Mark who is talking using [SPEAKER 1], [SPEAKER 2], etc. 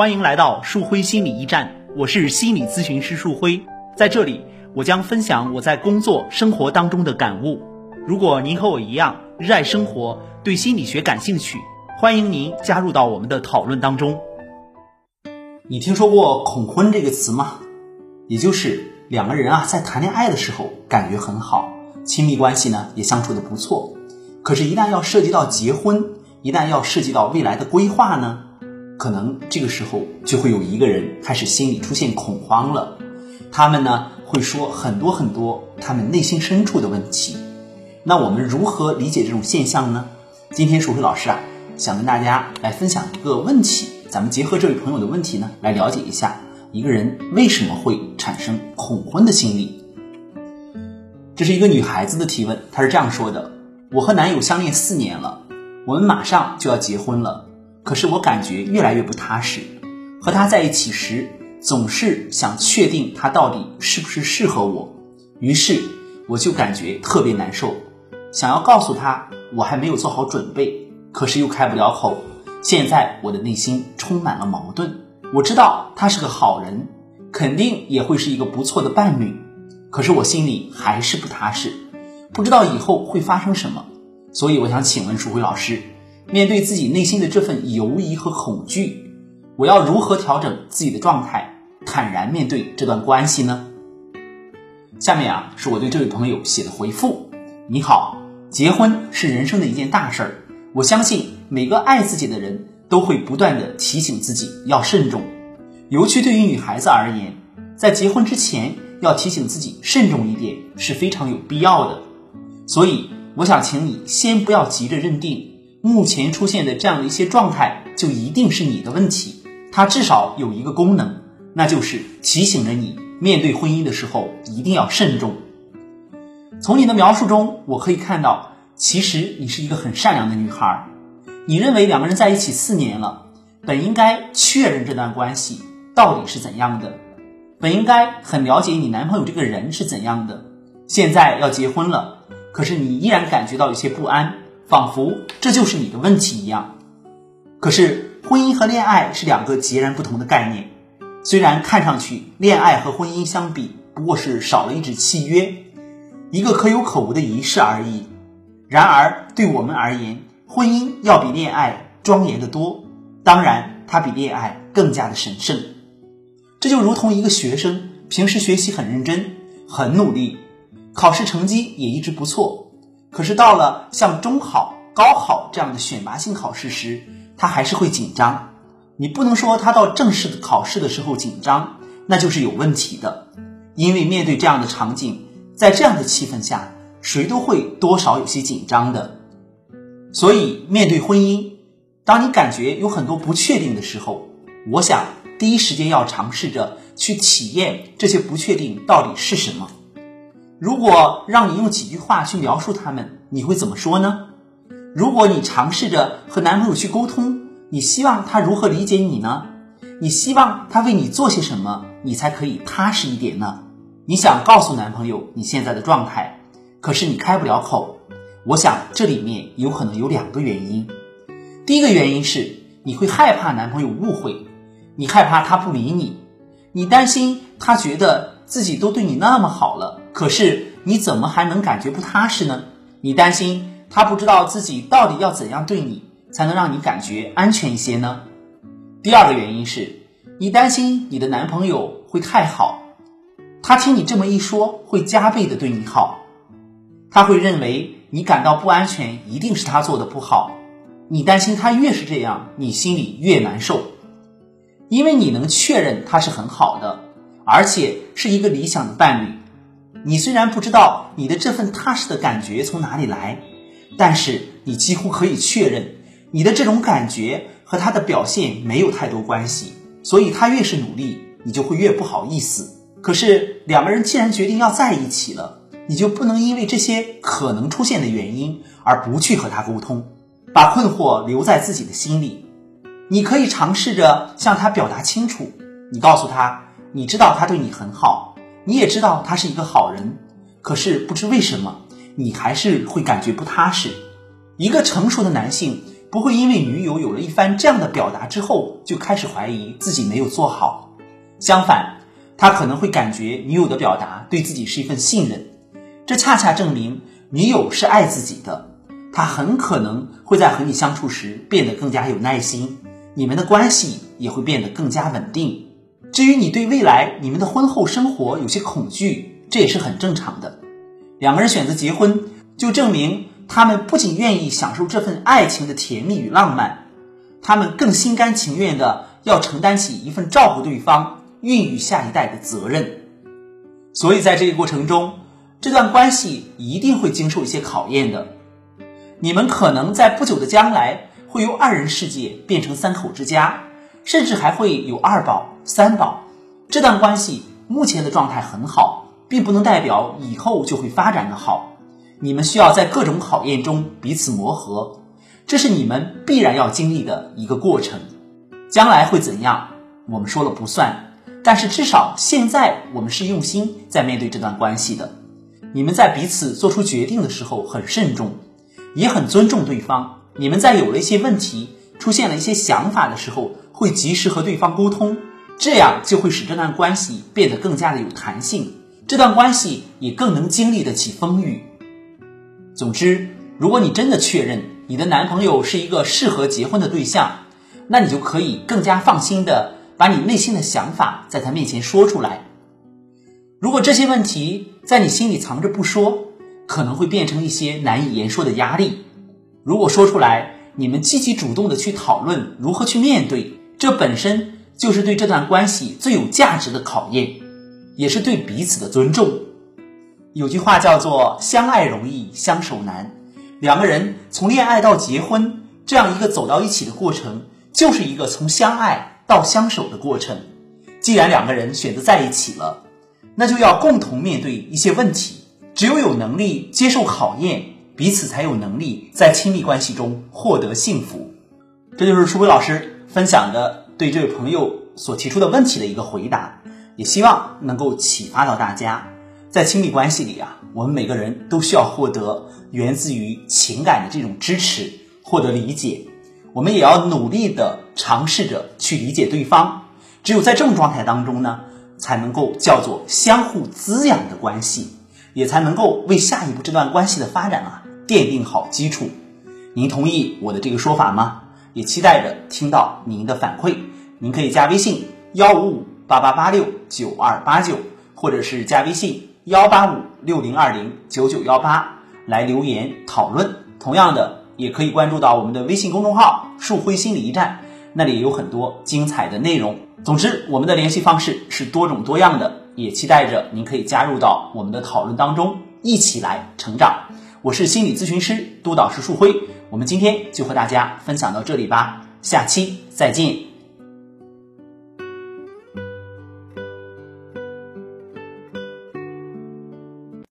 [SPEAKER 1] 欢迎来到树辉心理驿站，我是心理咨询师树辉，在这里我将分享我在工作生活当中的感悟。如果您和我一样热爱生活，对心理学感兴趣，欢迎您加入到我们的讨论当中。你听说过恐婚这个词吗？也就是两个人啊在谈恋爱的时候感觉很好，亲密关系呢也相处的不错，可是，一旦要涉及到结婚，一旦要涉及到未来的规划呢？可能这个时候就会有一个人开始心里出现恐慌了，他们呢会说很多很多他们内心深处的问题。那我们如何理解这种现象呢？今天树辉老师啊想跟大家来分享一个问题，咱们结合这位朋友的问题呢来了解一下一个人为什么会产生恐婚的心理。这是一个女孩子的提问，她是这样说的：我和男友相恋四年了，我们马上就要结婚了。可是我感觉越来越不踏实，和他在一起时总是想确定他到底是不是适合我，于是我就感觉特别难受，想要告诉他我还没有做好准备，可是又开不了口。现在我的内心充满了矛盾，我知道他是个好人，肯定也会是一个不错的伴侣，可是我心里还是不踏实，不知道以后会发生什么，所以我想请问舒辉老师。面对自己内心的这份犹疑和恐惧，我要如何调整自己的状态，坦然面对这段关系呢？下面啊，是我对这位朋友写的回复：你好，结婚是人生的一件大事儿，我相信每个爱自己的人都会不断的提醒自己要慎重，尤其对于女孩子而言，在结婚之前要提醒自己慎重一点是非常有必要的。所以，我想请你先不要急着认定。目前出现的这样的一些状态，就一定是你的问题。它至少有一个功能，那就是提醒着你面对婚姻的时候一定要慎重。从你的描述中，我可以看到，其实你是一个很善良的女孩。你认为两个人在一起四年了，本应该确认这段关系到底是怎样的，本应该很了解你男朋友这个人是怎样的。现在要结婚了，可是你依然感觉到有些不安。仿佛这就是你的问题一样。可是，婚姻和恋爱是两个截然不同的概念。虽然看上去恋爱和婚姻相比不过是少了一纸契约，一个可有可无的仪式而已。然而，对我们而言，婚姻要比恋爱庄严的多。当然，它比恋爱更加的神圣。这就如同一个学生平时学习很认真、很努力，考试成绩也一直不错。可是到了像中考、高考这样的选拔性考试时，他还是会紧张。你不能说他到正式的考试的时候紧张，那就是有问题的。因为面对这样的场景，在这样的气氛下，谁都会多少有些紧张的。所以面对婚姻，当你感觉有很多不确定的时候，我想第一时间要尝试着去体验这些不确定到底是什么。如果让你用几句话去描述他们，你会怎么说呢？如果你尝试着和男朋友去沟通，你希望他如何理解你呢？你希望他为你做些什么，你才可以踏实一点呢？你想告诉男朋友你现在的状态，可是你开不了口。我想这里面有可能有两个原因。第一个原因是你会害怕男朋友误会，你害怕他不理你，你担心他觉得自己都对你那么好了。可是你怎么还能感觉不踏实呢？你担心他不知道自己到底要怎样对你才能让你感觉安全一些呢？第二个原因是，你担心你的男朋友会太好，他听你这么一说会加倍的对你好，他会认为你感到不安全一定是他做的不好，你担心他越是这样，你心里越难受，因为你能确认他是很好的，而且是一个理想的伴侣。你虽然不知道你的这份踏实的感觉从哪里来，但是你几乎可以确认，你的这种感觉和他的表现没有太多关系。所以他越是努力，你就会越不好意思。可是两个人既然决定要在一起了，你就不能因为这些可能出现的原因而不去和他沟通，把困惑留在自己的心里。你可以尝试着向他表达清楚，你告诉他，你知道他对你很好。你也知道他是一个好人，可是不知为什么，你还是会感觉不踏实。一个成熟的男性不会因为女友有了一番这样的表达之后，就开始怀疑自己没有做好。相反，他可能会感觉女友的表达对自己是一份信任，这恰恰证明女友是爱自己的。他很可能会在和你相处时变得更加有耐心，你们的关系也会变得更加稳定。至于你对未来你们的婚后生活有些恐惧，这也是很正常的。两个人选择结婚，就证明。他们不仅愿意享受这份爱情的甜蜜与浪漫，他们更心甘情愿的要承担起一份照顾对方、孕育下一代的责任。所以在这个过程中，这段关系一定会经受一些考验的。你们可能在不久的将来会由二人世界变成三口之家，甚至还会有二宝、三宝。这段关系目前的状态很好，并不能代表以后就会发展的好。你们需要在各种考验中彼此磨合，这是你们必然要经历的一个过程。将来会怎样，我们说了不算，但是至少现在我们是用心在面对这段关系的。你们在彼此做出决定的时候很慎重，也很尊重对方。你们在有了一些问题、出现了一些想法的时候，会及时和对方沟通，这样就会使这段关系变得更加的有弹性，这段关系也更能经历得起风雨。总之，如果你真的确认你的男朋友是一个适合结婚的对象，那你就可以更加放心的把你内心的想法在他面前说出来。如果这些问题在你心里藏着不说，可能会变成一些难以言说的压力。如果说出来，你们积极主动的去讨论如何去面对，这本身就是对这段关系最有价值的考验，也是对彼此的尊重。有句话叫做“相爱容易相守难”，两个人从恋爱到结婚这样一个走到一起的过程，就是一个从相爱到相守的过程。既然两个人选择在一起了，那就要共同面对一些问题。只有有能力接受考验，彼此才有能力在亲密关系中获得幸福。这就是舒辉老师分享的对这位朋友所提出的问题的一个回答，也希望能够启发到大家。在亲密关系里啊，我们每个人都需要获得源自于情感的这种支持，获得理解。我们也要努力的尝试着去理解对方。只有在这种状态当中呢，才能够叫做相互滋养的关系，也才能够为下一步这段关系的发展啊奠定好基础。您同意我的这个说法吗？也期待着听到您的反馈。您可以加微信幺五五八八八六九二八九，或者是加微信。幺八五六零二零九九幺八来留言讨论。同样的，也可以关注到我们的微信公众号“树辉心理驿站”，那里有很多精彩的内容。总之，我们的联系方式是多种多样的，也期待着您可以加入到我们的讨论当中，一起来成长。我是心理咨询师督导师树辉，我们今天就和大家分享到这里吧，下期再见。